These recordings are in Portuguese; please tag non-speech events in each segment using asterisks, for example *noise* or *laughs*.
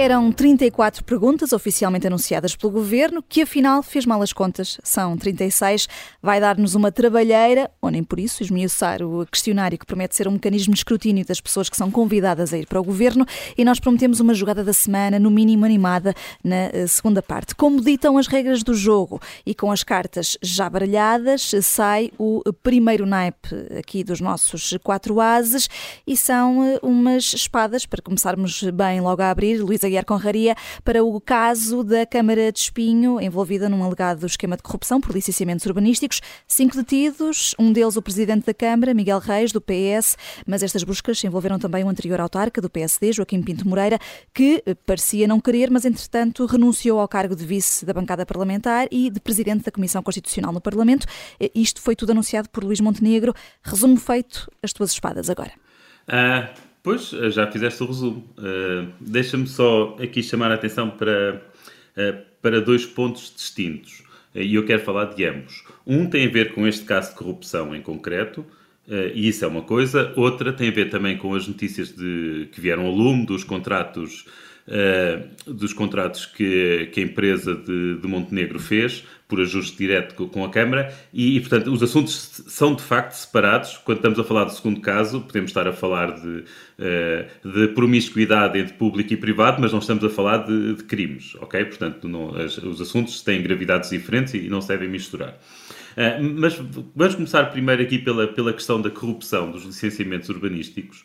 Eram 34 perguntas oficialmente anunciadas pelo governo, que afinal fez mal as contas. São 36. Vai dar-nos uma trabalheira, ou nem por isso, esmiuçar o questionário que promete ser um mecanismo de escrutínio das pessoas que são convidadas a ir para o governo. E nós prometemos uma jogada da semana, no mínimo animada, na eh, segunda parte. Como ditam as regras do jogo e com as cartas já baralhadas, sai o primeiro naipe aqui dos nossos quatro ases e são eh, umas espadas, para começarmos bem logo a abrir. Luísa Aguiar Conraria para o caso da Câmara de Espinho, envolvida num alegado esquema de corrupção por licenciamentos urbanísticos. Cinco detidos, um deles o presidente da Câmara, Miguel Reis, do PS, mas estas buscas envolveram também o anterior autarca do PSD, Joaquim Pinto Moreira, que parecia não querer, mas entretanto renunciou ao cargo de vice da bancada parlamentar e de presidente da Comissão Constitucional no Parlamento. Isto foi tudo anunciado por Luís Montenegro. Resumo feito, as tuas espadas agora. Uh, Pois, eh, já fizeste o resumo. Uh, Deixa-me só aqui chamar a atenção para, uh, para dois pontos distintos. E eu quero falar de ambos. Um tem a ver com este caso de corrupção em concreto, e isso é uma coisa. Outra tem a ver também com as notícias de, que vieram ao lume dos contratos uh, dos contratos que, que a empresa de, de, Montenegro fez, por ajuste direto com a Câmara, e, e, portanto, os assuntos são de facto separados. Quando estamos a falar do segundo caso, podemos estar a falar de, uh, de promiscuidade entre público e privado, mas não estamos a falar de, de crimes, ok? Portanto, não, as, os assuntos têm gravidades diferentes e, não se devem misturar. Uh, mas vamos começar primeiro aqui pela, pela questão da corrupção dos licenciamentos urbanísticos.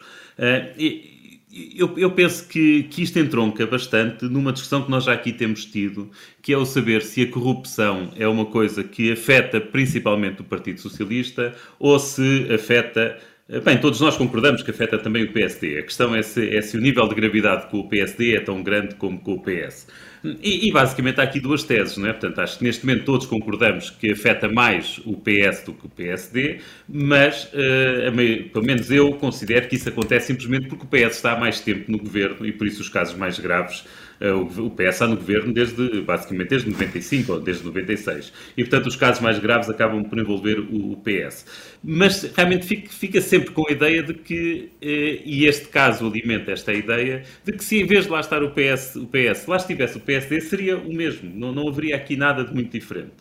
Eu, eu, penso que, que isto entronca bastante numa discussão que nós já aqui temos tido, que é o saber se a corrupção é uma coisa que afeta principalmente o Partido Socialista ou se afeta. Bem, todos nós concordamos que afeta também o PSD. A questão é se, é se o nível de gravidade com o PSD é tão grande como com o PS. E, e, basicamente há aqui duas teses, não é? Portanto, acho que neste momento todos concordamos que afeta mais o PS do que o PSD, mas uh, meio, pelo menos eu considero que isso acontece simplesmente porque o PS está há mais tempo no governo e por isso os casos mais graves eh, o PS está no governo desde, basicamente, desde 95 ou desde 96. E, portanto, os casos mais graves acabam por envolver o PS. Mas, realmente, fica sempre com a ideia de que, eh, e este caso alimenta esta ideia, de que se em vez de lá estar o PS, o PS lá estivesse o PSD, seria o mesmo. Não, não haveria aqui nada de muito diferente.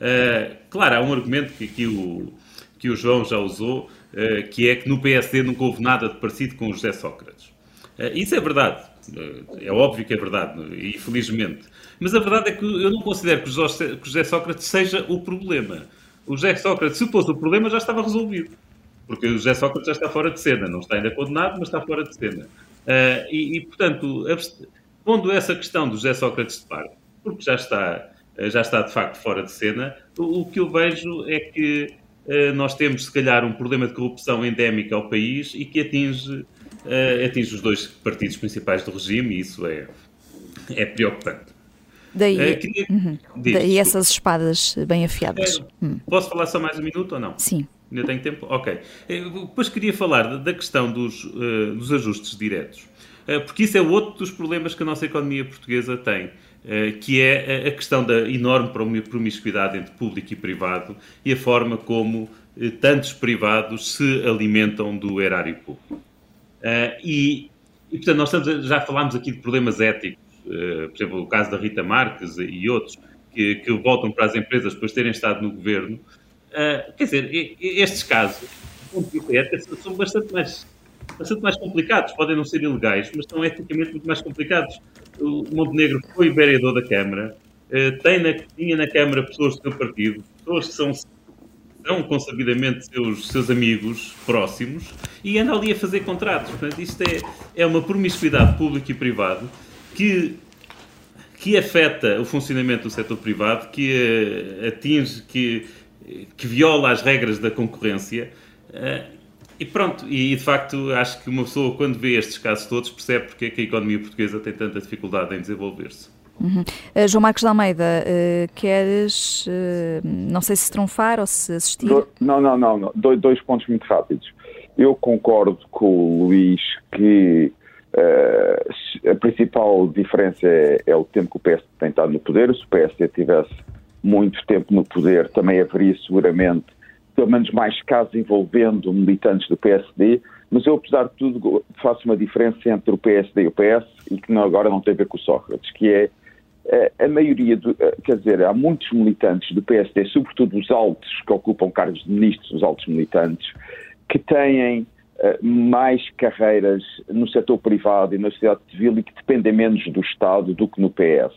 Uh, claro, há um argumento que aqui o, que o João já usou, uh, que é que no PSD nunca houve nada de parecido com o José Sócrates. Isso é verdade. Eh, é óbvio que é verdade, e felizmente. Mas a verdade é que eu não considero que o José Sócrates seja o problema. O José Sócrates, se fosse o problema, já estava resolvido. Porque o José Sócrates já está fora de cena. Não está ainda condenado, mas está fora de cena. Uh, e, e, portanto, pondo essa questão do José Sócrates de parte, porque já está, eh, já está de facto fora de cena, o, o que eu vejo é que uh, nós temos, se calhar, um problema de corrupção endémica ao país e que atinge uh, atinge os dois partidos principais do regime e isso é, é preocupante. Daí, uh, queria... uhum. Daí essas espadas bem afiadas. É, hum. Posso falar só mais um minuto ou não? Sim. Ainda tenho tempo? Ok. Depois queria falar da questão dos, uh, dos ajustes diretos, uh, porque isso é outro dos problemas que a nossa economia portuguesa tem, uh, que é a questão da enorme promiscuidade entre público e privado e a forma como tantos privados se alimentam do erário público. Uh, e, e, portanto, nós estamos, já falámos aqui de problemas éticos, uh, por exemplo, o caso da Rita Marques e outros, que, que voltam para as empresas depois de terem estado no governo. Uh, quer dizer, estes casos, são bastante mais, bastante mais complicados. Podem não ser ilegais, mas são eticamente muito mais complicados. O Montenegro foi vereador da Câmara, tem na, tinha na Câmara pessoas do seu partido, pessoas que são são consabidamente seus, seus amigos próximos e andam ali a fazer contratos. Portanto, isto é, é uma promiscuidade público e privado que, que afeta o funcionamento do setor privado, que uh, atinge, que, que viola as regras da concorrência. Uh, e pronto, e de facto acho que uma pessoa, quando vê estes casos todos, percebe porque é que a economia portuguesa tem tanta dificuldade em desenvolver-se. Uhum. Uh, João Marcos de Almeida, uh, queres, uh, não sei se trunfar ou se assistir? Do, não, não, não, não. Do, dois pontos muito rápidos. Eu concordo com o Luís que a principal diferença é, é, o tempo que o PS tem estado no poder. Se o PS tivesse muito tempo no poder, também haveria seguramente pelo menos mais casos envolvendo militantes do PSD, Mas eu, apesar de tudo, faço uma diferença entre o PSD e o PS e que não, agora não tem a ver com o Sócrates, que é a maioria, do, quer dizer, há muitos militantes do PSD, sobretudo os altos que ocupam cargos de ministros, os altos militantes, que têm mais carreiras no setor privado e na sociedade civil e que dependem menos do Estado do que no PS.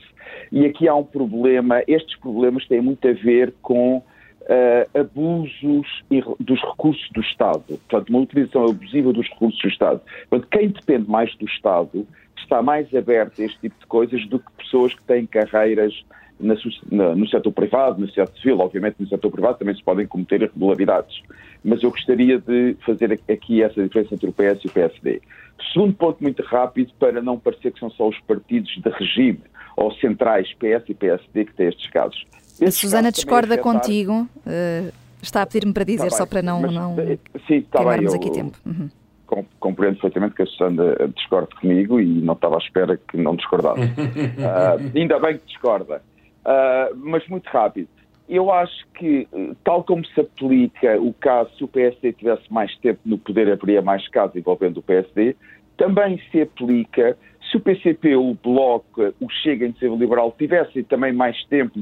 E aqui há um problema, estes problemas têm muito a ver com uh, abusos dos recursos do Estado, portanto, uma utilização abusiva dos recursos do Estado. Portanto, quem depende mais do Estado está mais aberto a este tipo de coisas do que pessoas que têm carreiras na, na, no setor privado, na sociedade civil. Obviamente, no setor privado também se podem cometer irregularidades. Mas eu gostaria de fazer aqui essa diferença entre o PS e o PSD. Segundo ponto, muito rápido, para não parecer que são só os partidos de regime ou centrais PS e PSD que têm estes casos. A Susana discorda contigo. Uh, está a pedir-me para dizer, tá só para não, mas, não eh, sim, tá queimarmos bem, eu, aqui tempo. Uhum. Compreendo perfeitamente que a Susana discorde comigo e não estava à espera que não discordasse. uh, *laughs* ainda bem que discorda. Uh, mas muito rápido. Eu acho que, tal como se aplica o caso, se o PSD tivesse mais tempo no poder, haveria mais casos envolvendo o PSD, também se aplica se o PCP, o Bloco, o Chega, a Iniciativa Liberal tivessem também mais tempo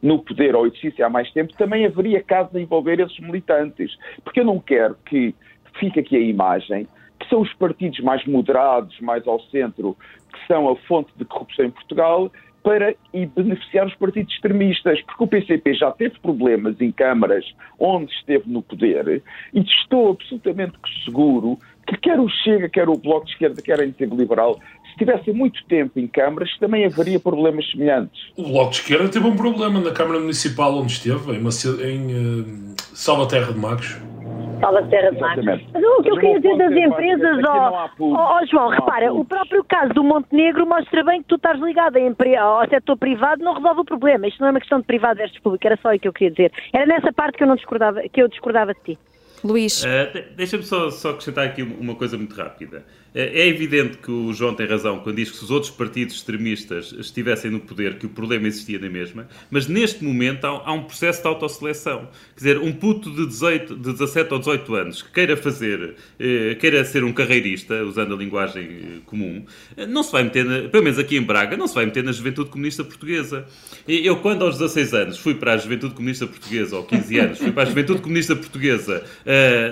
no poder ou exercício há mais tempo, também haveria casos a envolver esses militantes. Porque eu não quero que fique aqui a imagem que são os partidos mais moderados, mais ao centro, que são a fonte de corrupção em Portugal, para e beneficiar os partidos extremistas, porque o PCP já teve problemas em câmaras onde esteve no poder e estou absolutamente seguro que quer o Chega, quer o Bloco de Esquerda, quer a Iniciativa Liberal tivessem muito tempo em câmaras, também haveria problemas semelhantes. O Bloco de Esquerda teve um problema na Câmara Municipal onde esteve, em, Mace... em uh, Salvaterra de Magos. Salvaterra de Magos. Mas o que eu queria dizer das empresas, ó oh, oh, João, repara, o próprio caso do Montenegro mostra bem que tu estás ligado ao setor privado, não resolve o problema. Isto não é uma questão de privado versus público, era só o que eu queria dizer. Era nessa parte que eu, não discordava, que eu discordava de ti. Luís. Uh, Deixa-me só, só acrescentar aqui uma coisa muito rápida. É, é evidente que o João tem razão quando diz que se os outros partidos extremistas estivessem no poder, que o problema existia na mesma, mas neste momento há, um processo de autoseleção. Quer dizer, um puto de, 18, de 17 ou 18 anos que queira fazer, eh, queira ser um carreirista, usando a linguagem eh, comum, eh, não se vai meter, na, pelo menos aqui em Braga, não se vai meter na juventude comunista portuguesa. Eu, quando aos 16 anos fui para a juventude comunista portuguesa, ou 15 anos, fui para a juventude comunista portuguesa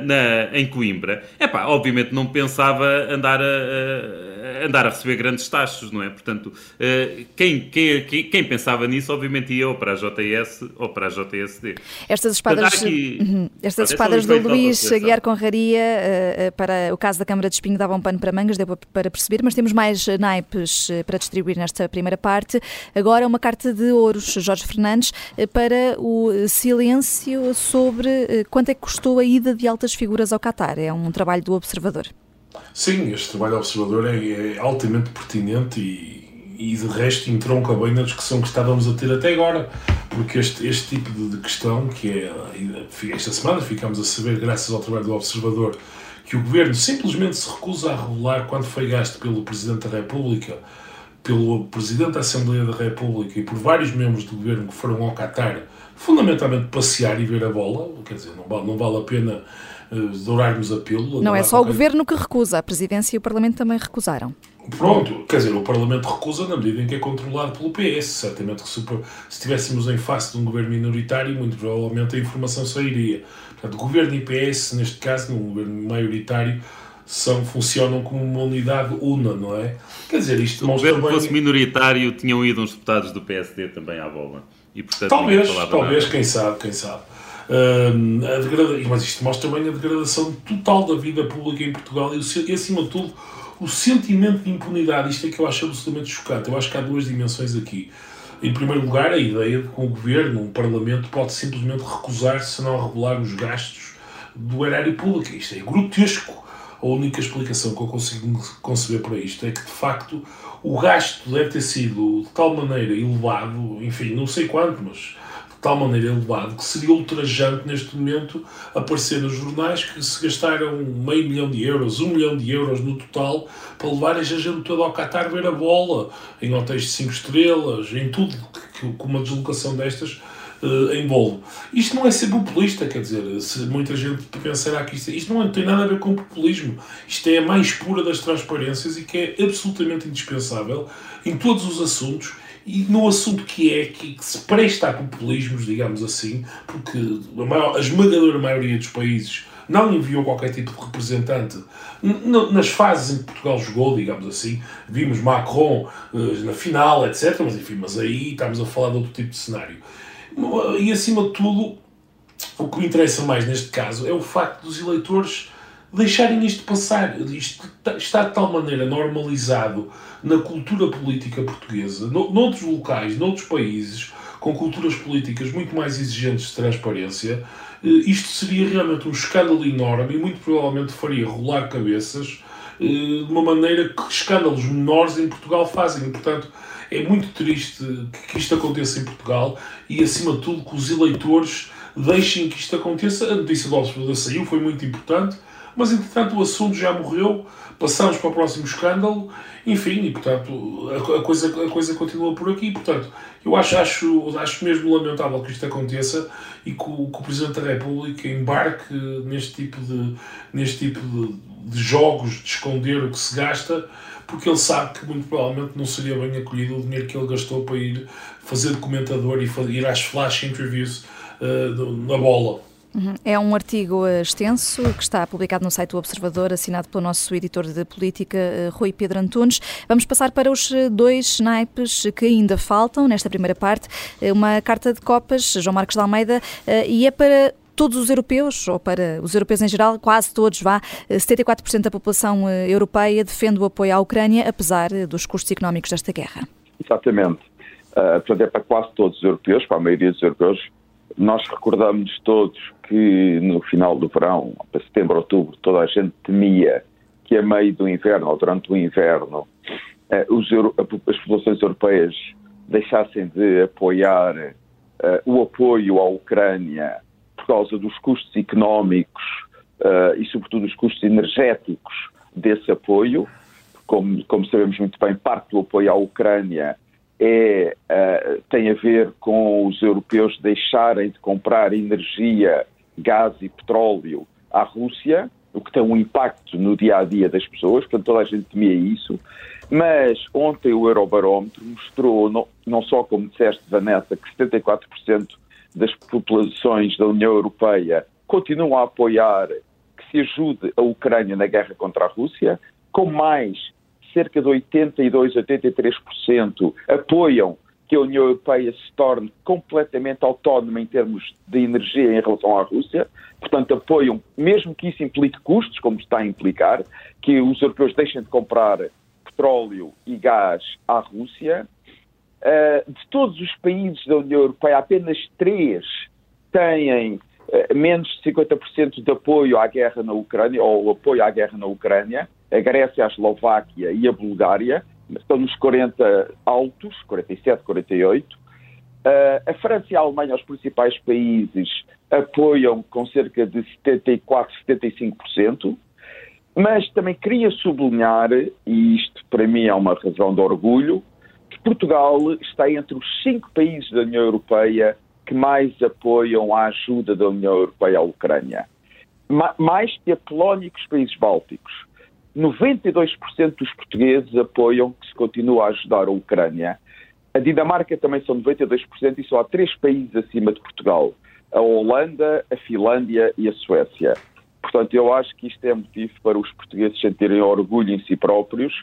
na, em Coimbra, é pá, obviamente não pensava andar andar a, a, andar a receber grandes taxas, não é? Portanto, eh, quem, quem, quem, pensava nisso, obviamente ia ou para a JS ou para a JSD. Estas espadas, aqui, uhum. estas espadas do Luís Aguiar Conraria eh, eh, para o caso da Câmara de Espinho davam um pano para mangas, deu para perceber, mas temos mais naipes para distribuir nesta primeira parte. Agora uma carta de ouros, Jorge Fernandes, para o silêncio sobre quanto é que custou a ida de altas figuras ao Qatar. É um trabalho do Observador. Sim, este trabalho observador é, é altamente pertinente e, e de resto entronca bem na discussão que estávamos a ter até agora, porque este, este tipo de, de questão, que é esta semana ficamos a saber, graças ao trabalho do observador, que o governo simplesmente se recusa a regular quanto foi gasto pelo Presidente da República, pelo Presidente da Assembleia da República e por vários membros do governo que foram ao Qatar, fundamentalmente passear e ver a bola, quer dizer, não vale, não vale a pena dourarmos a pílula. Não é só qualquer... o Governo que recusa, a Presidência e o Parlamento também recusaram. Pronto, quer dizer, o Parlamento recusa na medida em que é controlado pelo PS. Certamente que se, se estivéssemos em face de um governo minoritário, muito provavelmente a informação sairia. Portanto, governo e PS, neste caso, num governo maioritário, são, funcionam como uma unidade una, não é? Quer dizer, isto Se o governo bem... fosse minoritário, tinham ido uns deputados do PSD também à bola. E, portanto, talvez, talvez, nada. quem sabe, quem sabe. Uh. Mas isto mostra bem a degradação total da vida pública em Portugal e, e, acima de tudo, o sentimento de impunidade. Isto é que eu acho absolutamente chocante. Eu acho que há duas dimensões aqui. Em primeiro lugar, a ideia de que um governo, um parlamento, pode simplesmente recusar-se a não regular os gastos do erário público. Isto é grotesco. A única explicação que eu consigo conceber para isto é que, de facto, o gasto deve ter sido de tal maneira elevado, enfim, não sei quanto, mas tal maneira elevado que seria ultrajante neste momento aparecer nos jornais que se gastaram meio milhão de euros, um milhão de euros no total para levar a gente toda ao Qatar ver a bola, em hotéis de 5 estrelas, em tudo que, que uma deslocação destas uh, bolo. Isto não é ser populista, quer dizer, se muita gente pensará que isto, isto não tem nada a ver com populismo. Isto é a mais pura das transparências e que é absolutamente indispensável em todos os assuntos e no assunto que é que, que se presta a populismos, digamos assim, porque a, maior, a esmagadora maioria dos países não enviou qualquer tipo de representante nas fases em que Portugal jogou, digamos assim. Vimos Macron eh, na final, etc. Mas enfim, mas aí estamos a falar de outro tipo de cenário. E acima de tudo, o que me interessa mais neste caso é o facto dos eleitores deixarem isto passar. Isto está de tal maneira normalizado na cultura política portuguesa, noutros locais, noutros países, com culturas políticas muito mais exigentes de transparência, eh, isto seria realmente um escândalo enorme e muito provavelmente faria rolar cabeças eh, de uma maneira que escândalos menores em Portugal fazem. portanto, é muito triste que isto aconteça em Portugal e, acima de tudo, que os eleitores deixem que isto aconteça. A notícia do Observador saiu, foi muito importante, mas entretanto o assunto já morreu, passamos para o próximo escândalo, enfim, e portanto a, coisa, a coisa continua por aqui. Portanto, eu acho, acho, acho mesmo lamentável que isto aconteça e que o, que o Presidente da República embarque neste tipo de, neste tipo de, de jogos de esconder o que se gasta, porque ele sabe que muito provavelmente não seria bem acolhido o dinheiro que ele gastou para ir fazer documentador e ir às flash interviews uh, na bola. Uhum. É um artigo eh, extenso que está publicado no site do Observador, assinado pelo nosso editor de política, eh, Rui Pedro Antunes. Vamos passar para os eh, dois naipes que ainda faltam nesta primeira parte. Uma carta de copas, João Marcos de Almeida, e é para todos os europeus, ou para os europeus em geral, quase todos, vá, 74% da população europeia defende o apoio à Ucrânia, apesar dos custos económicos desta guerra. Exatamente. Uh, portanto, é para quase todos os europeus, para a maioria dos europeus, nós recordamos todos que no final do verão, para setembro, outubro, toda a gente temia que a meio do inverno ou durante o inverno eh, os, as populações europeias deixassem de apoiar uh, o apoio à Ucrânia por causa dos custos económicos uh, e, sobretudo, dos custos energéticos desse apoio. Como, como sabemos muito bem, parte do apoio à Ucrânia é, uh, tem a ver com os europeus deixarem de comprar energia, gás e petróleo à Rússia, o que tem um impacto no dia a dia das pessoas, portanto toda a gente temia isso. Mas ontem o Eurobarómetro mostrou, não, não só como disseste, Vanessa, que 74% das populações da União Europeia continuam a apoiar que se ajude a Ucrânia na guerra contra a Rússia, com mais cerca de 82, 83% apoiam que a União Europeia se torne completamente autónoma em termos de energia em relação à Rússia, portanto apoiam, mesmo que isso implique custos, como está a implicar, que os europeus deixem de comprar petróleo e gás à Rússia. Uh, de todos os países da União Europeia, apenas três têm menos de 50% de apoio à guerra na Ucrânia, ou apoio à guerra na Ucrânia a Grécia, a Eslováquia e a Bulgária, estão nos 40 altos, 47, 48. Uh, a França e a Alemanha, os principais países, apoiam com cerca de 74, 75%. Mas também queria sublinhar, e isto para mim é uma razão de orgulho, que Portugal está entre os cinco países da União Europeia que mais apoiam a ajuda da União Europeia à Ucrânia. mais que a Polónia e que os países bálticos. 92% dos portugueses apoiam que se continue a ajudar a Ucrânia. A Dinamarca também são 92% e só há três países acima de Portugal: a Holanda, a Finlândia e a Suécia. Portanto, eu acho que isto é motivo para os portugueses sentirem orgulho em si próprios,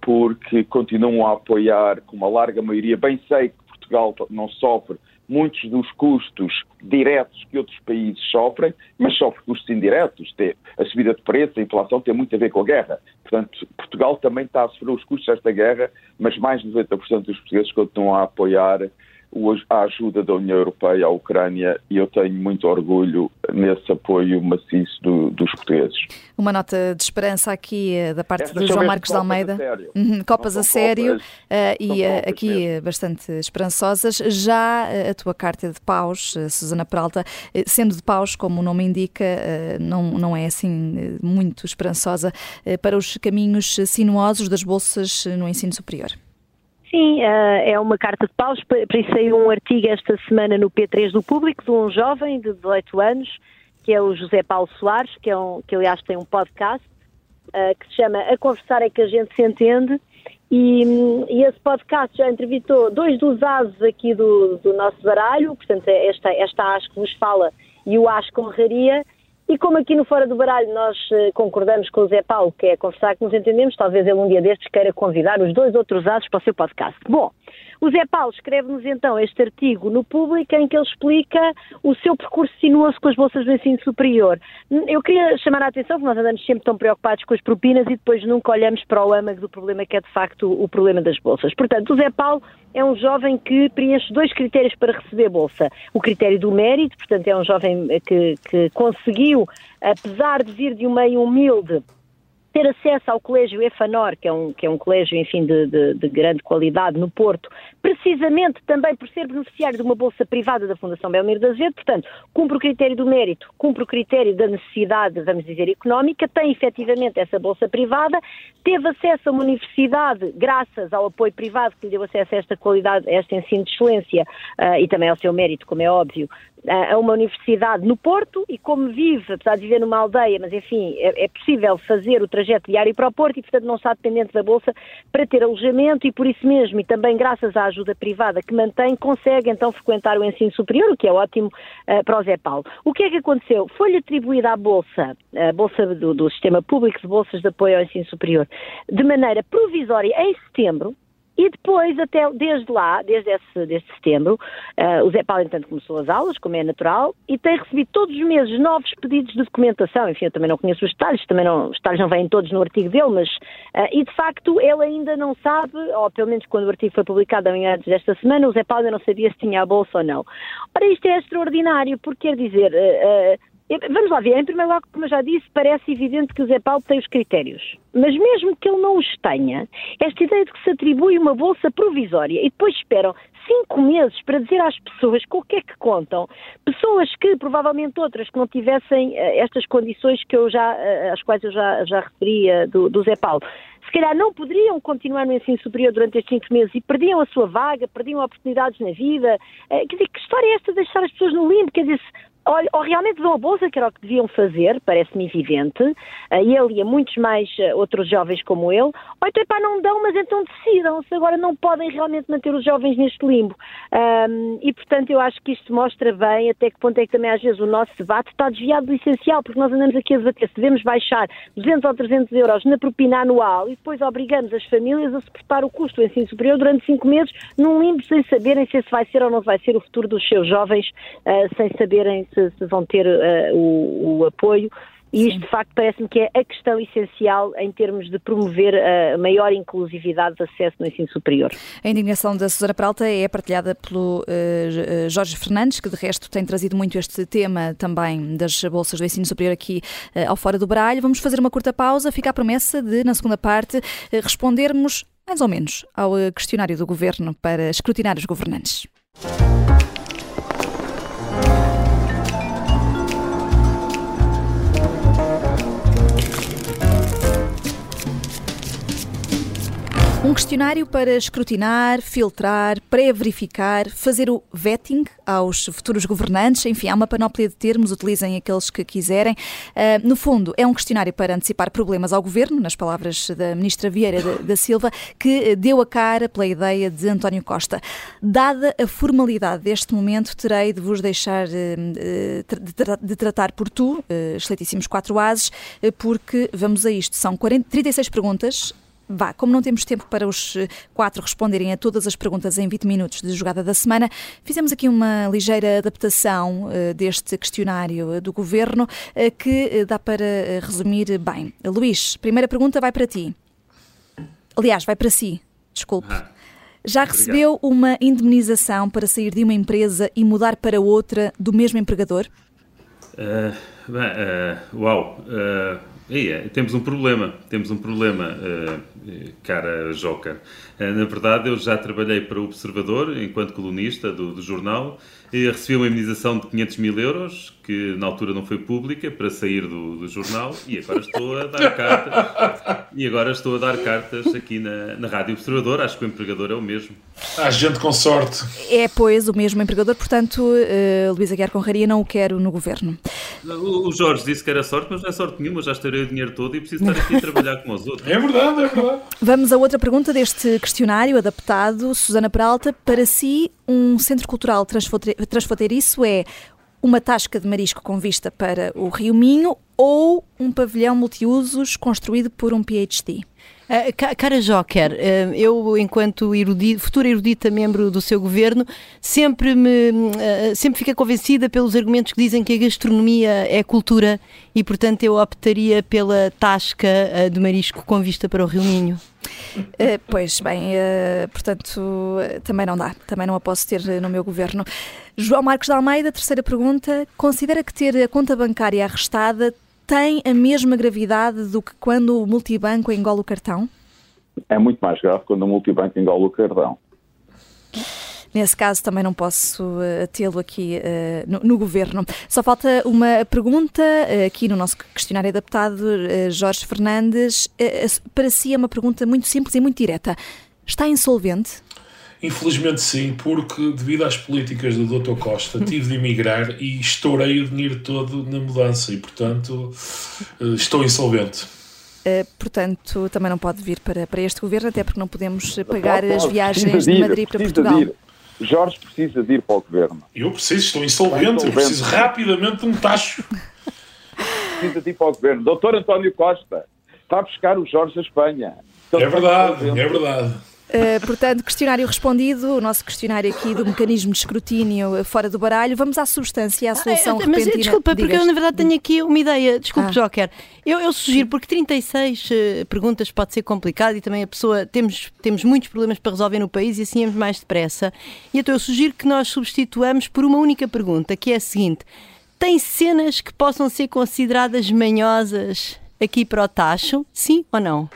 porque continuam a apoiar com uma larga maioria. Bem sei que Portugal não sofre muitos dos custos diretos que outros países sofrem, mas sofre custos indiretos. A subida de preços, a inflação tem muito a ver com a guerra. Portanto, Portugal também está a sofrer os custos desta guerra, mas mais de 90% dos portugueses continuam a apoiar a ajuda da União Europeia à Ucrânia e eu tenho muito orgulho nesse apoio maciço do, dos portugueses. Uma nota de esperança aqui eh, da parte de João Marcos de Almeida. Uhum, copas a sério copas, uh, e uh, aqui mesmo. bastante esperançosas. Já a tua carta de paus, Susana Peralta, sendo de paus, como o nome indica, não, não é assim muito esperançosa para os caminhos sinuosos das bolsas no ensino superior. Sim, é uma carta de paus. Para isso saiu um artigo esta semana no P3 do Público de um jovem de 18 anos, que é o José Paulo Soares, que, é um, que aliás tem um podcast, que se chama A Conversar é que a gente se entende, e, e, esse podcast já entrevistou dois dos ases aqui do, do nosso baralho, portanto, é esta, esta AS que vos fala e o AS Conraria. E como aqui no Fora do Baralho nós eh, concordamos com o Zé Paulo, que é conversar que nos entendemos, talvez ele um dia destes queira convidar os dois outros ases para o seu podcast. Bom, o Zé Paulo escreve-nos então este artigo no público em que ele explica o seu percurso sinuoso com as bolsas do ensino superior. Eu queria chamar a atenção, porque nós andamos sempre tão preocupados com as propinas e depois nunca olhamos para o âmago do problema que é de facto o problema das bolsas. Portanto, o Zé Paulo é um jovem que preenche dois critérios para receber bolsa. O critério do mérito, portanto, é um jovem que, que conseguiu, apesar de vir de um meio humilde, ter acesso ao Colégio EFANOR, que é um, que é um colégio, enfim, de, de, de, grande qualidade no Porto, precisamente também por ser beneficiário de uma bolsa privada da Fundação Belmiro da Azevedo, portanto, cumpre o critério do mérito, cumpre o critério da necessidade, vamos dizer, económica, tem efetivamente essa bolsa privada, teve acesso a uma universidade graças ao apoio privado que lhe deu acesso a esta qualidade, a este ensino de excelência uh, e também ao seu mérito, como é óbvio, a uma universidade no Porto e como vive, apesar de viver numa aldeia, mas enfim, é, é, possível fazer o trajeto diário para o Porto e, portanto, não está dependente da Bolsa para ter alojamento e por isso mesmo, e também graças à ajuda privada que mantém, consegue então frequentar o ensino superior, o que é ótimo uh, para o Zé Paulo. O que é que aconteceu? Foi-lhe atribuída a Bolsa, a Bolsa do, do Sistema Público de Bolsas de Apoio ao Ensino Superior, de maneira provisória em setembro, e depois, até desde lá, desde esse desde setembro, uh, o Zé Paulo, entanto, começou as aulas, como é natural, e tem recebido todos os meses novos pedidos de documentação. Enfim, eu também não conheço os detalhes, também não, os detalhes não vêm todos no artigo dele, mas. Uh, e de facto, ele ainda não sabe, ou pelo menos quando o artigo foi publicado antes desta semana, o Zé Paulo ainda não sabia se tinha a bolsa ou não. Ora, isto é extraordinário, porque quer dizer. Uh, Vamos lá ver, em primeiro lugar, como eu já disse, parece evidente que o Zé Paulo tem os critérios. Mas mesmo que ele não os tenha, esta ideia de que se atribui uma bolsa provisória e depois esperam cinco meses para dizer às pessoas com o que é que contam, pessoas que provavelmente outras que não tivessem uh, estas condições que eu já, uh, às quais eu já, já referia do, do Zé Paulo, se calhar não poderiam continuar no ensino superior durante estes cinco meses e perdiam a sua vaga, perdiam oportunidades na vida. Quer dizer, que história é esta de deixar as pessoas no limbo? Quer dizer, ou, ou, realmente dão a bolsa, que era o que deviam fazer, parece-me evidente, uh, ele e a muitos mais uh, outros jovens como ele, ou então, pá, não dão, mas então decidam-se, agora não podem realmente manter os jovens neste limbo. Um, e, portanto, eu acho que isto mostra bem até que ponto é que também às vezes o nosso debate está desviado do essencial, porque nós andamos aqui a debater se devemos baixar 200 ou 300 euros na propina anual e depois obrigamos as famílias a suportar o custo do ensino superior durante cinco meses num limbo sem saberem se esse vai ser ou não vai ser o futuro dos seus jovens, uh, sem saberem se, se vão ter uh, o, o, apoio. E isto, de facto, parece-me que é a questão essencial em termos de promover a maior inclusividade de acesso no ensino superior. A indignação da Susana Peralta é partilhada pelo uh, Jorge Fernandes, que de resto tem trazido muito este tema também das bolsas do ensino superior aqui uh, ao Fora do Baralho. Vamos fazer uma curta pausa, fica a promessa de, na segunda parte, uh, respondermos mais ou menos ao questionário do Governo para escrutinar os governantes. Um questionário para escrutinar, filtrar, pré-verificar, fazer o vetting aos futuros governantes. Enfim, há uma panóplia de termos, utilizem aqueles que quiserem. Uh, no fundo, é um questionário para antecipar problemas ao governo, nas palavras da ministra Vieira da Silva, que deu a cara pela ideia de António Costa. Dada a formalidade deste momento, terei de vos deixar uh, de, tratar por tu, uh, excelentíssimos quatro ases, porque vamos a isto. São 40, 36 perguntas Vá, como não temos tempo para os eh, quatro responderem a todas as perguntas em 20 minutos de jogada da semana, fizemos aqui uma ligeira adaptação uh, deste questionário uh, do governo uh, que dá para resumir bem. Luís, primeira pergunta vai para ti. Aliás, vai para si, desculpe. Ah, Já recebeu obrigado. uma indemnização para sair de uma empresa e mudar para outra do mesmo empregador? bem, uau! É, temos um problema, temos um problema, uh, cara Joca. Uh, na verdade, eu já trabalhei para o Observador, enquanto colunista do, do jornal, recebi uma indemnização de 500 mil euros, que na altura não foi pública, para sair do, do jornal, e agora estou a dar cartas. e agora estou a dar cartas aqui na, na Rádio Observador, acho que o empregador é o mesmo. Há gente com sorte. É, pois, o mesmo empregador, portanto, uh, Luís Aguiar Conraria não o quero no governo. O, o Jorge disse que era sorte, mas não é sorte nenhuma, já estarei o dinheiro todo e preciso estar aqui a trabalhar como os outros. É verdade, é verdade. Vamos a outra pergunta deste questionário adaptado. Susana Peralta, para si, um centro cultural transfronteiriço é uma tasca de marisco com vista para o Rio Minho ou um pavilhão multiusos construído por um PhD? Uh, cara Joker, uh, eu enquanto erudita, futura erudita membro do seu governo, sempre me uh, sempre fico convencida pelos argumentos que dizem que a gastronomia é cultura e portanto eu optaria pela tasca do marisco com vista para o Rio Minho. pois bem, portanto também não dá, também não a posso ter no meu governo. João Marcos de Almeida, terceira pergunta, considera que ter a conta bancária arrestada tem a mesma gravidade do que quando o multibanco engole o cartão? É muito mais grave quando o multibanco engole o cartão. Nesse caso, também não posso uh, tê-lo aqui uh, no, no, governo. Só falta uma pergunta uh, aqui no nosso questionário adaptado, Jorge Fernandes. para si é uma pergunta muito simples e muito direta. Está insolvente? Infelizmente sim, porque devido às políticas do Dr. Costa tive de emigrar e estourei o dinheiro todo na mudança e, portanto, eh, estou insolvente. Uh, portanto, também não pode vir para, para este governo, até porque não podemos pagar as viagens de, ir, de Madrid para Portugal. Jorge precisa de ir para o governo. Eu preciso, estou insolvente, insolvente. eu preciso rapidamente de um tacho. precisa de ir para o governo. Doutor António Costa está a buscar o Jorge à Espanha. é verdade, é verdade. Uh, portanto, questionário respondido, o nosso questionário aqui do mecanismo de escrutínio fora do baralho. Vamos à substância, à solução ah, mas, repentina. Desculpa, porque eu na verdade tenho aqui uma ideia. Desculpe, ah. Joker. Eu, eu sugiro, porque 36 uh, eh, perguntas pode ser complicado e também a pessoa, temos, temos muitos problemas para resolver no país e assim íamos mais depressa. E então eu sugiro que nós substituamos por uma única pergunta, que é a seguinte. Tem cenas que possam ser consideradas manhosas aqui para o tacho? Sim ou não?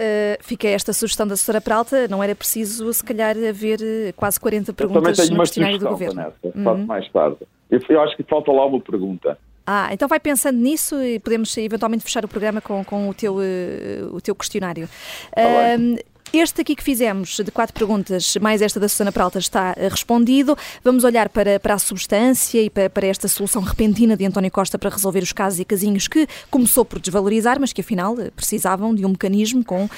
Uh, fica esta sugestão da Sra. Peralta, não era preciso, se calhar, haver eh, quase 40 perguntas no questionário do Governo. Vanessa, uhum. mais tarde. Eu, eu, acho que falta lá uma pergunta. Ah, então vai pensando nisso e podemos eventualmente fechar o programa com, com o, teu, uh, o teu questionário. Tá uh, este aqui que fizemos, de quatro perguntas, mais esta da Susana Peralta, está eh, respondido. Vamos olhar para, para a substância e para, para, esta solução repentina de António Costa para resolver os casos e casinhos que começou por desvalorizar, mas que afinal eh, precisavam de um mecanismo com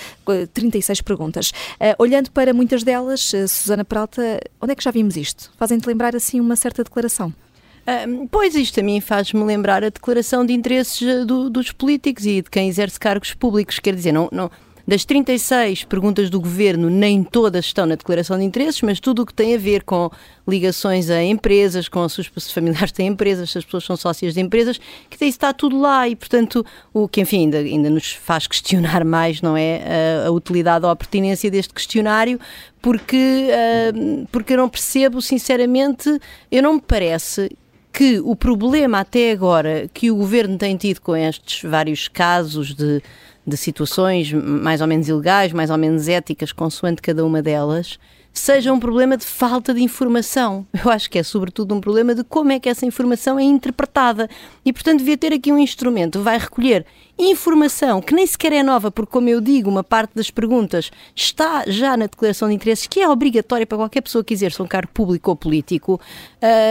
36 eh, perguntas. Uh, olhando para muitas delas, Susana Peralta, onde é que já vimos isto? Fazem-te lembrar assim uma certa declaração? Uh, pois isto a mim faz-me lembrar a declaração de interesses do, dos políticos e de quem exerce cargos públicos. Quer dizer, não, não, das 36 perguntas do governo, nem todas estão na declaração de interesses, mas tudo o que tem a ver com ligações a empresas, com os seus familiares têm empresas, se as pessoas são sócias de empresas, que está tudo lá e, portanto, o que, enfim, ainda, ainda nos faz questionar mais, não é? A, a utilidade ou a pertinência deste questionário, porque, uh, porque eu não percebo, sinceramente, eu não me parece que o problema até agora que o governo tem tido com estes vários casos de de situações mais ou menos ilegais, mais ou menos éticas, consoante cada uma delas, seja um problema de falta de informação. Eu acho que é sobretudo um problema de como é que essa informação é interpretada. E, portanto, devia ter aqui um instrumento, vai recolher informação que nem sequer é nova, porque, como eu digo, uma parte das perguntas está já na declaração de interesses, que é obrigatória para qualquer pessoa que exerça um cargo público ou político,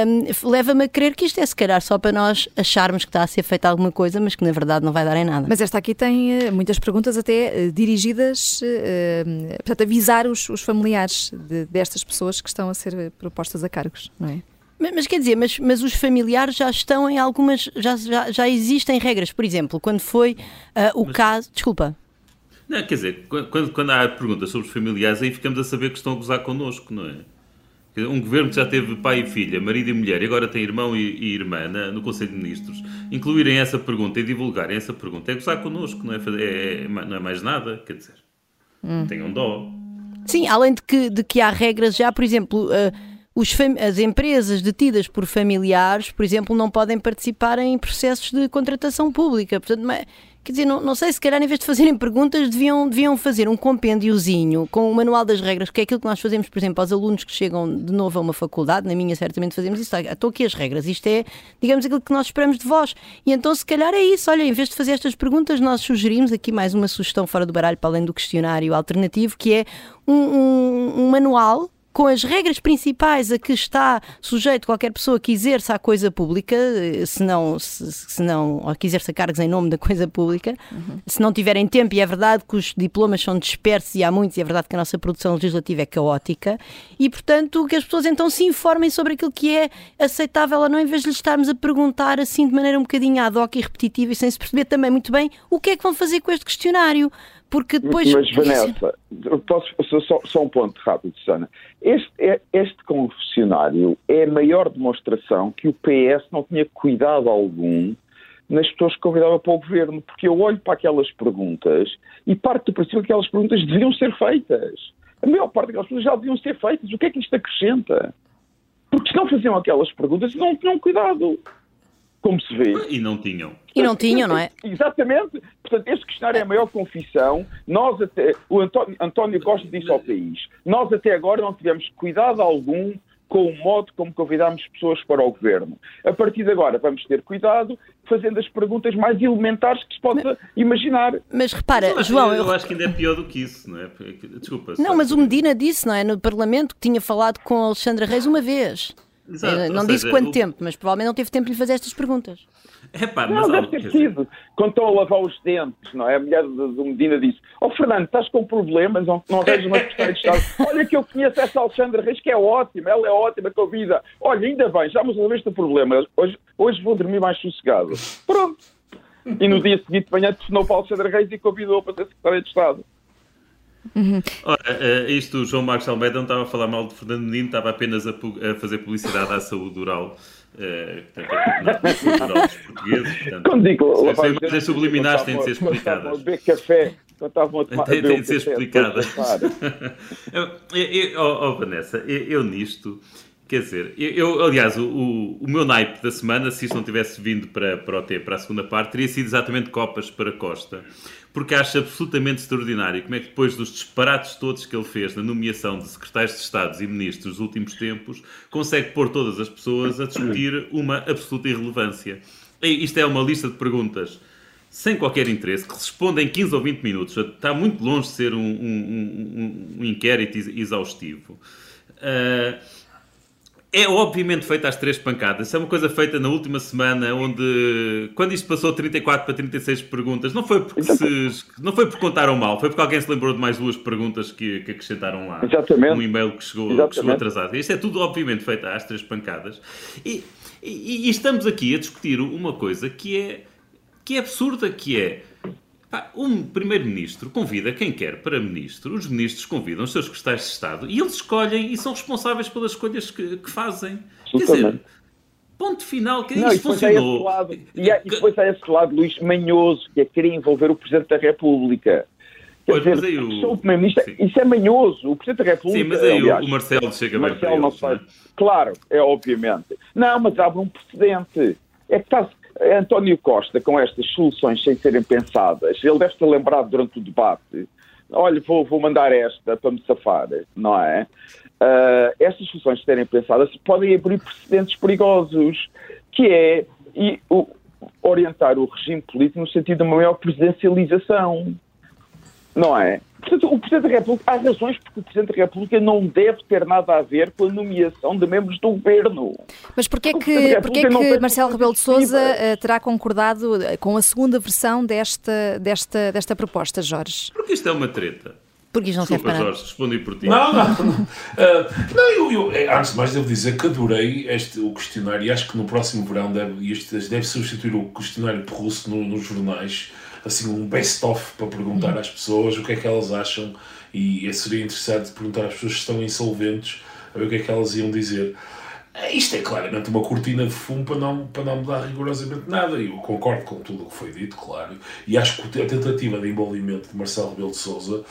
um, leva-me a crer que isto é, se calhar, só para nós acharmos que está a ser feita alguma coisa, mas que na verdade não vai dar em nada. Mas esta aqui tem uh, muitas perguntas, até uh, dirigidas, uh, portanto, avisar os, os familiares de, destas pessoas que estão a ser propostas a cargos, não é? Mas, mas, quer dizer, mas, mas os familiares já estão em algumas. Já, já, já existem regras. Por exemplo, quando foi uh, o mas, caso. Desculpa. Não, quer dizer, quando, quando há perguntas sobre os familiares, aí ficamos a saber que estão a gozar connosco, não é? Um governo que já teve pai e filha, marido e mulher, e agora tem irmão e, e irmã na, no Conselho de Ministros, incluírem essa pergunta e divulgarem essa pergunta é gozar connosco, não é, é, é não é mais nada, quer dizer, hum. tenham dó. Sim, além de que, de que há regras já, por exemplo. Uh, as empresas detidas por familiares, por exemplo, não podem participar em processos de contratação pública. Portanto, quer dizer, não, não, sei, se calhar em vez de fazerem perguntas, deviam, deviam fazer um compêndiozinho com o manual das regras, que é aquilo que nós fazemos, por exemplo, aos alunos que chegam de novo a uma faculdade, na minha certamente fazemos isso, estou aqui as regras, isto é, digamos, aquilo que nós esperamos de vós. E então, se calhar é isso, olha, em vez de fazer estas perguntas, nós sugerimos aqui mais uma sugestão fora do baralho, para além do questionário alternativo, que é um, um, um manual com as regras principais a que está sujeito qualquer pessoa que exerça a coisa pública, se não, se, se não ou que exerça cargos em nome da coisa pública, uhum. se não tiverem tempo, e é verdade que os diplomas são dispersos e há muitos, e é verdade que a nossa produção legislativa é caótica, e portanto que as pessoas então se informem sobre aquilo que é aceitável ou não, em vez de lhes estarmos a perguntar assim de maneira um bocadinho ad hoc e repetitiva e sem se perceber também muito bem o que é que vão fazer com este questionário. Porque depois. Mas, Vanessa, posso, só, só um ponto rápido, Susana. Este, é, este confessionário é a maior demonstração que o PS não tinha cuidado algum nas pessoas que convidava para o governo, porque eu olho para aquelas perguntas e parto do princípio que aquelas perguntas deviam ser feitas. A maior parte daquelas perguntas já deviam ser feitas. O que é que isto acrescenta? Porque se não faziam aquelas perguntas, não tinham cuidado como se vê. E não tinham. E não tinham, não é? Exatamente. Portanto, este questionário é a maior confissão. Nós até, o António, António Costa disse ao país, nós até agora não tivemos cuidado algum com o modo como convidámos pessoas para o governo. A partir de agora vamos ter cuidado fazendo as perguntas mais elementares que se possa mas, imaginar. Mas repara, mas, João... Eu, eu, acho que ainda é pior do que isso, não é? Desculpa. Não, mas o Medina disse, não é? No Parlamento que tinha falado com Alexandra Reis uma vez. Exato, não disse seja, quanto o... tempo, mas provavelmente não teve tempo de lhe fazer estas perguntas. É pá, não, deve ter sido. Quando estão a lavar os dentes, não é? A mulher do Medina disse: Ó oh, Fernando, estás com problemas, não, não arranjas uma secretária de Estado. *laughs* Olha que eu conheço essa Alexandra Reis, que é ótima, ela é ótima com a vida. Olha, ainda bem, já me resolveste o problema. Hoje, hoje vou dormir mais sossegado. Pronto. E no dia seguinte de manhã telefonou para a Alexandra Reis e convidou para ser secretária de Estado. Uhum. Ora, uh, isto, o João Marcos Almeida não estava a falar mal de Fernando Menino, estava apenas a, a fazer publicidade à saúde oral. Uh, portanto, *laughs* oral dos portugueses. Portanto, Quando digo, as imagens subliminares têm de ser explicadas. beber café, estavam a tomar Tem, tem de ser explicadas. oh, *laughs* oh, Vanessa, eu, eu nisto. Quer dizer, eu, aliás, o, o, meu naipe da semana, se isto não tivesse vindo para, para o T, para a segunda parte, teria sido exatamente Copas para Costa porque acho absolutamente extraordinário como é que depois dos disparates todos que ele fez na nomeação de secretários de Estados e ministros nos últimos tempos, consegue pôr todas as pessoas a discutir uma absoluta irrelevância. E isto é uma lista de perguntas sem qualquer interesse, que responde em 15 ou 20 minutos. Está muito longe de ser um, um, um, um inquérito exaustivo. Uh, é obviamente feita às três pancadas. Isso é uma coisa feita na última semana, onde quando isto passou 34 para 36 perguntas, não foi porque se, não foi porque contaram mal, foi porque alguém se lembrou de mais duas perguntas que, que acrescentaram lá. Exatamente. Um e-mail que chegou, que chegou atrasado. Isto é tudo obviamente feito às três pancadas. E, e, e estamos aqui a discutir uma coisa que é que é absurda, que é um primeiro-ministro convida quem quer para ministro, os ministros convidam os seus secretários de Estado e eles escolhem e são responsáveis pelas escolhas que, que fazem. Quer dizer, ponto final, que não, isto funcionou. Lado, e, é, e depois há esse lado, Luís, manhoso, que é querer envolver o Presidente da República. Quer pois, dizer, o... o Primeiro-Ministro, isso é manhoso. O Presidente da República. Sim, mas aí aliás, o Marcelo chega bem Marcelo para eles, não Né? Claro, é obviamente. Não, mas abre um precedente. É que está António Costa, com estas soluções sem serem pensadas, ele deve ter lembrado durante o debate, olha, vou, vou mandar esta para me safar, não é? Uh, estas soluções serem pensadas podem abrir precedentes perigosos, que é e, o, orientar o regime político no sentido de uma maior presidencialização, não é? Portanto, o Presidente da República, há razões porque o Presidente da República não deve ter nada a ver com a nomeação de membros do governo. Mas porquê é que, porquê é que Marcelo Rebelo de Sousa uh, terá concordado eh, com a segunda versão desta, desta, desta proposta, Jorge? Porque isto é uma treta. Porque isto não Desculpa, serve para Jorge, respondi por ti. Não, não. Uh, não eu, eu, antes de mais, devo dizer que adorei este, o questionário e acho que no próximo verão deve, este, deve substituir o questionário russo no, nos jornais assim um best-of para perguntar às pessoas o que é que elas acham e seria interessante perguntar às pessoas que estão insolventes a ver o que é que elas iam dizer. É, isto é claramente uma cortina de fumo para não, para não mudar rigorosamente nada. Eu concordo com tudo o que foi dito, claro. E acho que a tentativa de envolvimento de Marcelo Rebelo de Souza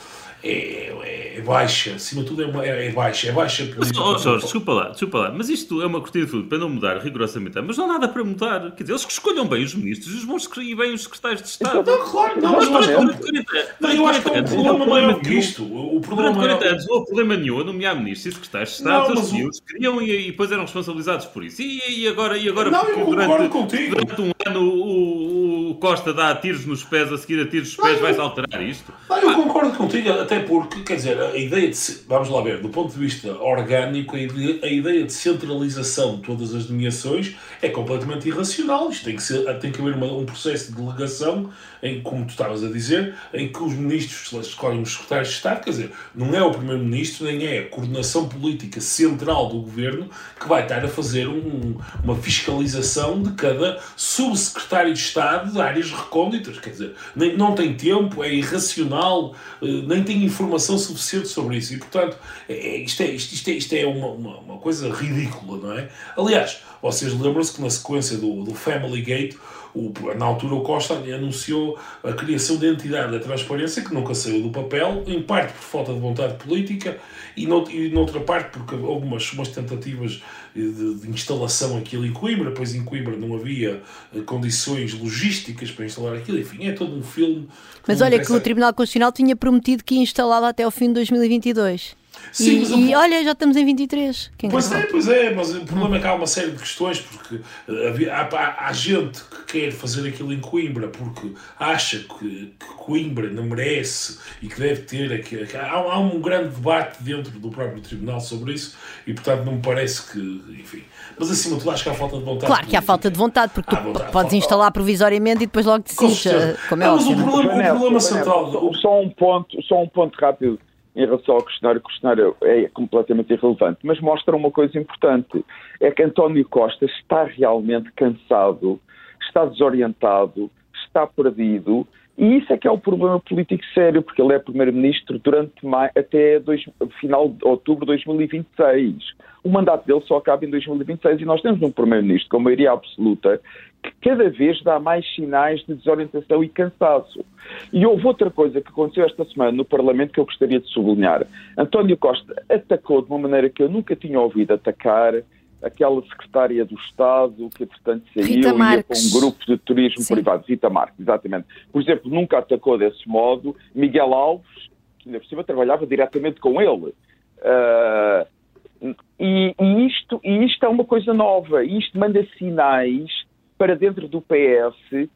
é, é, baixa, acima de tudo é, uma, é, é baixa, é baixa política. Oh, Jorge, desculpa lá, desculpa lá, mas isto é uma cortina de fundo para não mudar rigorosamente, mas não há nada para mudar. Quer dizer, eles que escolham bem os ministros, os bons e bem os secretários de Estado. Então, claro, não, mas, mas durante 40 não, eu acho que é um problema maior que isto. O problema durante 40 anos não houve problema nenhum a nomear ministros e secretários de Estado, eles tinham, o... queriam e, e, depois eram responsabilizados por isso. E, e agora, e agora não, eu durante, contigo. durante um ano o, o, Costa dá tiros nos pés, a seguir a tiros nos pés, vai-se alterar isto? Não, eu concordo contigo, até porque, quer dizer, a ideia de. Vamos lá ver, do ponto de vista orgânico, a ideia, a ideia de centralização de todas as nomeações é completamente irracional. Isto tem que, ser, tem que haver uma, um processo de delegação, em, como tu estavas a dizer, em que os ministros escolhem os secretários de Estado. Quer dizer, não é o Primeiro-Ministro, nem é a coordenação política central do governo que vai estar a fazer um, uma fiscalização de cada subsecretário de Estado de áreas recônditas. Quer dizer, nem, não tem tempo, é irracional, eh, nem tem informação suficiente sobre isso. E, portanto, é, é, isto, é, isto, isto é, isto é uma, uma, uma, coisa ridícula, não é? Aliás, vocês lembram-se que na sequência do, do Family Gate, o, na altura o Costa anunciou a criação da entidade da transparência, que nunca saiu do papel, em parte por falta de vontade política e, nout, e noutra parte porque houve umas, umas tentativas de, de, instalação aquilo em Coimbra, pois em Coimbra não havia eh, condições logísticas para instalar aquilo, enfim, é todo um filme. Mas olha que o Tribunal Constitucional tinha prometido que ia instalá-lo até ao fim de 2022. Sim, e, e olha, já estamos em 23. Quem pois é, pois é, mas o problema é que há uma série de questões, porque havia, há, há, há, gente que quer fazer aquilo em Coimbra porque acha que, que Coimbra não merece e que deve ter. Aqui, há, há um grande debate dentro do próprio Tribunal sobre isso e, portanto, não me parece que. Enfim. Mas acima de tudo, acho que há falta de vontade. Claro que há falta de vontade, porque tu vontade, podes instalar provisoriamente e depois logo decides, eh, como é não, Mas o problema, o problema central. Só um ponto, só um ponto rápido em relação ao questionário, o questionário é completamente irrelevante, mas mostra uma coisa importante: é que António Costa está realmente cansado, está desorientado, está perdido, e isso é que é o problema político sério, porque ele é primeiro-ministro durante mais, até dois, final de outubro de 2026. O mandato dele só acaba em 2026 e nós temos um primeiro-ministro com maioria absoluta que cada vez dá mais sinais de desorientação e cansaço. E houve outra coisa que aconteceu esta semana no Parlamento que eu gostaria de sublinhar. António Costa atacou de uma maneira que eu nunca tinha ouvido atacar aquela secretária do Estado que, entretanto, saiu e ia para um grupo de turismo Sim. privado, Rita Marques, exatamente. Por exemplo, nunca atacou desse modo Miguel Alves, que ainda por cima trabalhava diretamente com ele. Uh, e, e, isto, e isto é uma coisa nova, isto manda sinais para dentro do PS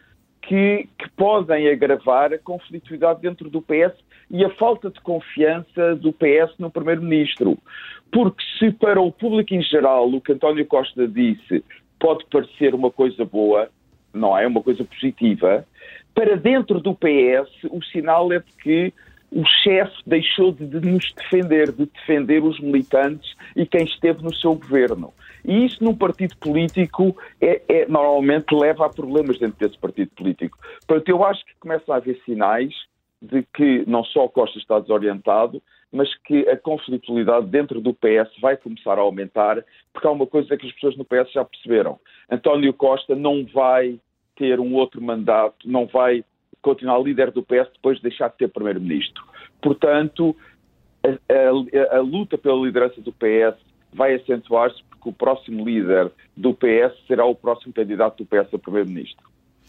que, que podem agravar a conflituidade dentro do PS e a falta de confiança do PS no Primeiro-Ministro. Porque se para o público em geral o que António Costa disse pode parecer uma coisa boa, não é? Uma coisa positiva, para dentro do PS o sinal é de que o chefe deixou de, nos defender, de defender os militantes e quem esteve no seu governo. E isso num partido político é, é, normalmente leva a problemas dentro desse partido político. Portanto, eu acho que começa a haver sinais de que não só Costa está desorientado, mas que a conflitualidade dentro do PS vai começar a aumentar, porque há uma coisa que as pessoas no PS já perceberam. António Costa não vai ter um outro mandato, não vai continuar líder do PS depois de deixar de ter primeiro-ministro. Portanto, a, a, a, luta pela liderança do PS vai acentuar-se porque o próximo líder do PS será o próximo candidato do PS a primeiro-ministro.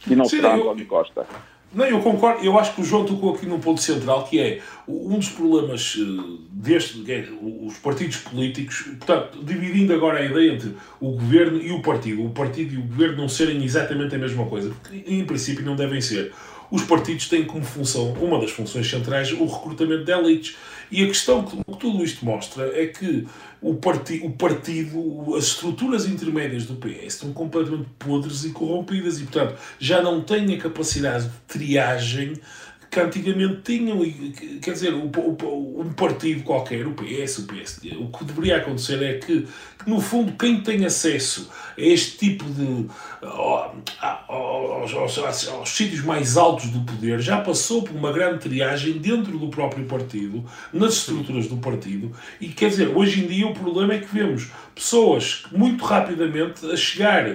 E não Sim, será António eu... Costa. Não, eu concordo. Eu acho que o João tocou aqui num ponto central, que é um dos problemas eh, deste, é, os partidos políticos, portanto, dividindo agora a ideia entre o governo e o partido. O partido e o governo não serem exatamente a mesma coisa, porque em princípio não devem ser os partidos têm como função, uma das funções centrais, o recrutamento de elites. E a questão que, tudo isto mostra é que o, parti, o partido, as estruturas intermédias do PS estão completamente podres e corrompidas e, portanto, já não têm a capacidade de triagem que antigamente tinham, e, quer dizer, um, um partido qualquer, o PS, o PSD, o que deveria acontecer é que, que no fundo, quem tem acesso a este tipo de. aos, aos, aos, aos sítios mais altos do poder já passou por uma grande triagem dentro do próprio partido, nas estruturas do partido, e quer dizer, hoje em dia o problema é que vemos pessoas muito rapidamente a chegar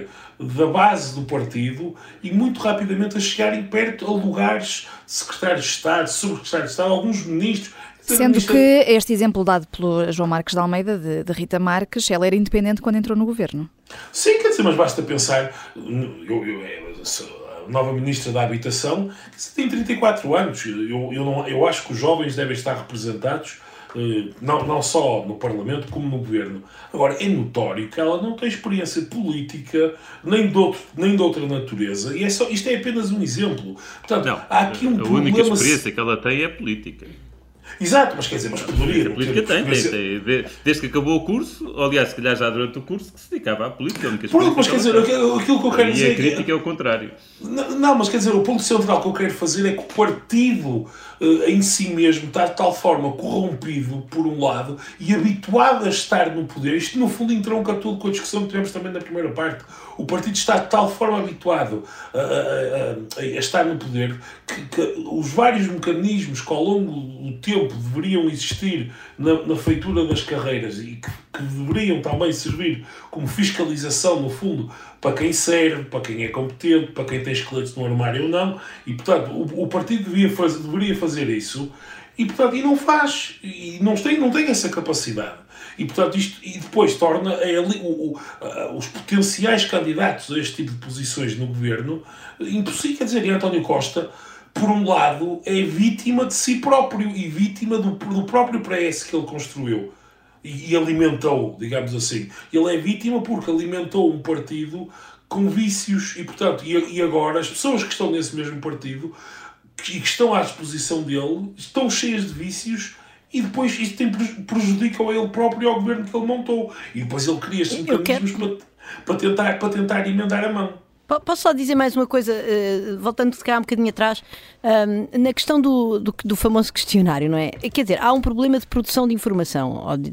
da base do partido e muito rapidamente a chegarem perto a lugares de secretário de Estado, subsecretário de Estado, alguns ministros. Sendo que este exemplo dado pelo João Marques de Almeida, de, de, Rita Marques, ela era independente quando entrou no governo. Sim, quer dizer, mas basta pensar. Eu, eu, eu, a nova Ministra da Habitação tem 34 anos. Eu, eu, não, eu acho que os jovens devem estar representados não, não só no Parlamento como no Governo. Agora, é notório que ela não tem experiência política nem de, outro, nem de outra natureza, e é só, isto é apenas um exemplo. Portanto, não, há aqui um a problema... A única experiência que ela tem é política. Exato, mas quer dizer, mas poderia. A política tem, tem, tem, Desde que acabou o curso, aliás, se calhar já durante o curso, que se dedicava à política. Pronto, mas quer dizer, aquilo, que eu quero e dizer. E a crítica é o contrário. Não, não, mas quer dizer, o ponto central que eu quero fazer é que o partido uh, em si mesmo está de tal forma corrompido, por um lado, e habituado a estar no poder. Isto, no fundo, entronca tudo com a discussão que tivemos também na primeira parte. O partido está de tal forma habituado a, a, a, a estar no poder que, que, os vários mecanismos que ao longo do tempo deveriam existir na, na feitura das carreiras e que, que, deveriam também servir como fiscalização, no fundo, para quem serve, para quem é competente, para quem tem esqueletos no armário ou não, e portanto o, o partido devia fazer, deveria fazer isso e portanto e não faz, e não tem, não tem essa capacidade. E, portanto, isto e depois torna o, os potenciais candidatos a este tipo de posições no governo impossível. Quer dizer, António Costa, por um lado, é vítima de si próprio e vítima do, do próprio PS que ele construiu e, e alimentou, digamos assim. Ele é vítima porque alimentou um partido com vícios e, portanto, e, e agora as pessoas que estão nesse mesmo partido e que estão à disposição dele estão cheias de vícios e depois isto tem, prejudica a ele próprio e ao governo que ele montou. E depois ele cria estes mecanismos quero... para, para, tentar, para tentar emendar a mão. Posso só dizer mais uma coisa, uh, voltando se calhar um bocadinho atrás, um, na questão do, do, do, famoso questionário, não é? Quer dizer, há um problema de produção de informação, ou, de,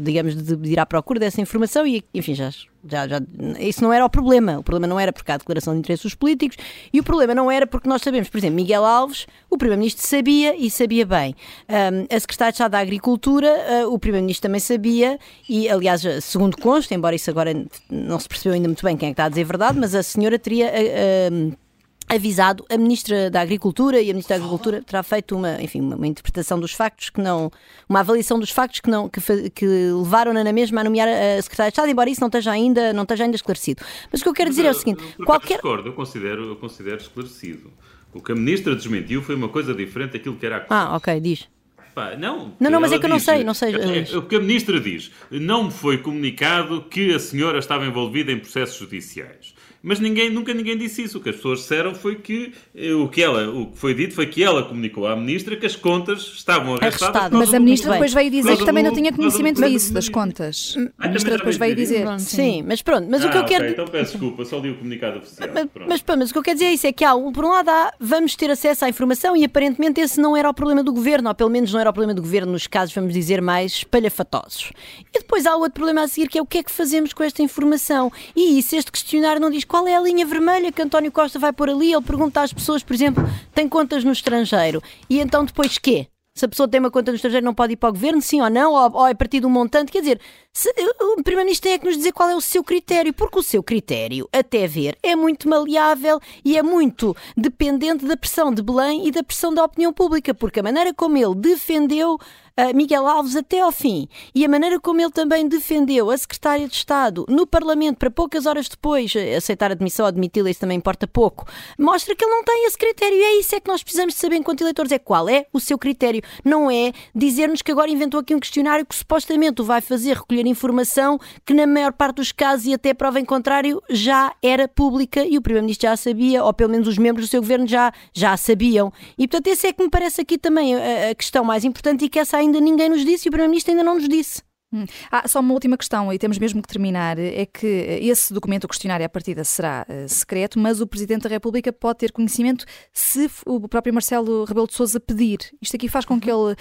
digamos, de ir à procura dessa informação e, enfim, já já, já, isso não era o problema. O problema não era porque há declaração de interesses políticos e o problema não era porque nós sabemos, por exemplo, Miguel Alves, o Primeiro-Ministro sabia e sabia bem. Um, a Secretária de Estado da Agricultura, uh, o Primeiro-Ministro também sabia e, aliás, segundo consta, embora isso agora não se percebeu ainda muito bem quem é que está a dizer a verdade, mas a senhora teria. Uh, uh, avisado a Ministra da Agricultura e a Ministra da Agricultura terá feito uma, enfim, uma, interpretação dos factos que não, uma avaliação dos factos que não, que, que levaram-na na mesma a nomear a Secretária de Estado, embora isso não esteja ainda, não esteja ainda esclarecido. Mas o que eu quero dizer é o seguinte, eu, qualquer... discordo, eu considero, eu considero esclarecido. O que a Ministra desmentiu foi uma coisa diferente daquilo que era a Ah, ok, diz. Pá, não, não, não, mas é que eu não sei, não sei. É, é, o que a Ministra diz, não me foi comunicado que a senhora estava envolvida em processos judiciais. Mas ninguém, nunca ninguém disse isso. O que as pessoas disseram foi que eh, o que, ela, o que foi dito foi que ela comunicou à ministra que as contas estavam arrastadas. Mas a ministra depois veio dizer que também não tinha conhecimento disso, das contas. A ministra depois veio dizer. Sim, mas pronto. Mas o que eu quero. Então peço desculpa, só li o comunicado oficial. Mas, mas, mas, o que eu quero dizer é isso: é que há, por um lado, há, vamos ter acesso à informação e aparentemente esse não era o problema do governo, ou pelo menos não era o problema do governo nos casos, vamos dizer, mais espalhafatosos. E depois há outro problema a seguir que é o que é que fazemos com esta informação. E se este questionário não diz qual é a linha vermelha que António Costa vai pôr ali. Ele pergunta às pessoas, por exemplo, tem contas no estrangeiro. E então depois quê? Se a pessoa tem uma conta no estrangeiro, não pode ir para o governo, sim ou não? Ou, ou é de um montante? Quer dizer, se, o Primeiro-Ministro tem é que nos dizer qual é o seu critério, porque o seu critério, até ver, é muito maleável e é muito dependente da pressão de Belém e da pressão da opinião pública, porque a maneira como ele defendeu uh, Miguel Alves até ao fim e a maneira como ele também defendeu a Secretária de Estado no Parlamento para poucas horas depois eh, aceitar a admissão ou admiti-la, isso também importa pouco, mostra que ele não tem esse critério e é isso é que nós precisamos de saber enquanto eleitores, é qual é o seu critério. Não é dizer-nos que agora inventou aqui um questionário que supostamente o vai fazer recolher informação que na maior parte dos casos e até prova em contrário já era pública e o Primeiro-Ministro já sabia, ou pelo menos os membros do seu governo já, já sabiam. E portanto esse é que me parece aqui também a, a questão mais importante e que essa ainda ninguém nos disse e o Primeiro-Ministro ainda não nos disse. Hum. Ah, só uma última questão, e temos mesmo que terminar, é que esse documento, o questionário à partida, será uh, secreto, mas o Presidente da República pode ter conhecimento se o próprio Marcelo Rebelo de Sousa pedir. Isto aqui faz com que ele uh,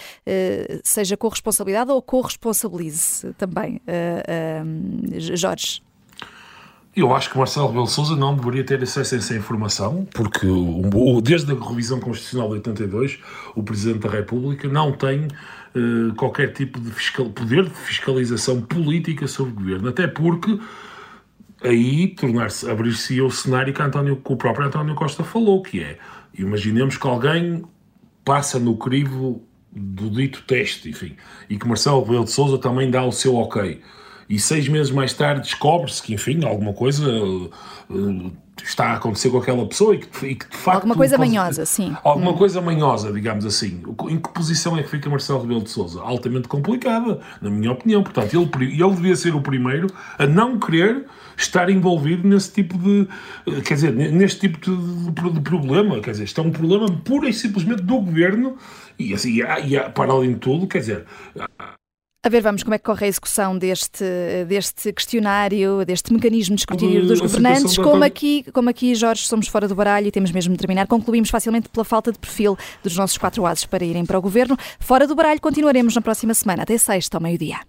seja corresponsabilidade ou corresponsabilize também, uh, Jorge? Eu acho que Marcelo Rebelo Sousa não deveria ter acesso a essa informação, porque desde a revisão constitucional de 82, o Presidente da República não tem uh, qualquer tipo de fiscal, poder de fiscalização política sobre o governo, até porque aí tornar-se abrir-se o cenário que, António, que o próprio António Costa falou, que é, imaginemos que alguém passa no crivo do dito teste, enfim, e que Marcelo Rebelo de Sousa também dá o seu ok e seis meses mais tarde descobre-se que, enfim, alguma coisa uh, está a acontecer com aquela pessoa e que, e que de facto. Alguma coisa pode, manhosa, sim. Alguma hum. coisa manhosa, digamos assim. Em que posição é que fica Marcelo Rebelo de Souza? Altamente complicada, na minha opinião. Portanto, ele, ele devia ser o primeiro a não querer estar envolvido nesse tipo de. Eh, quer dizer, neste tipo de, de, problema. Quer dizer, isto é um problema pura e simplesmente do governo e, assim, e, e para além de tudo, quer dizer a ver, vamos, como é que corre a execução deste, deste questionário, deste mecanismo de escrutínio dos governantes? Como aqui, como aqui, Jorge, somos fora do baralho e temos mesmo de terminar, concluímos facilmente pela falta de perfil dos nossos quatro ases para irem para o governo. Fora do baralho, continuaremos na próxima semana, até sexta ao meio-dia.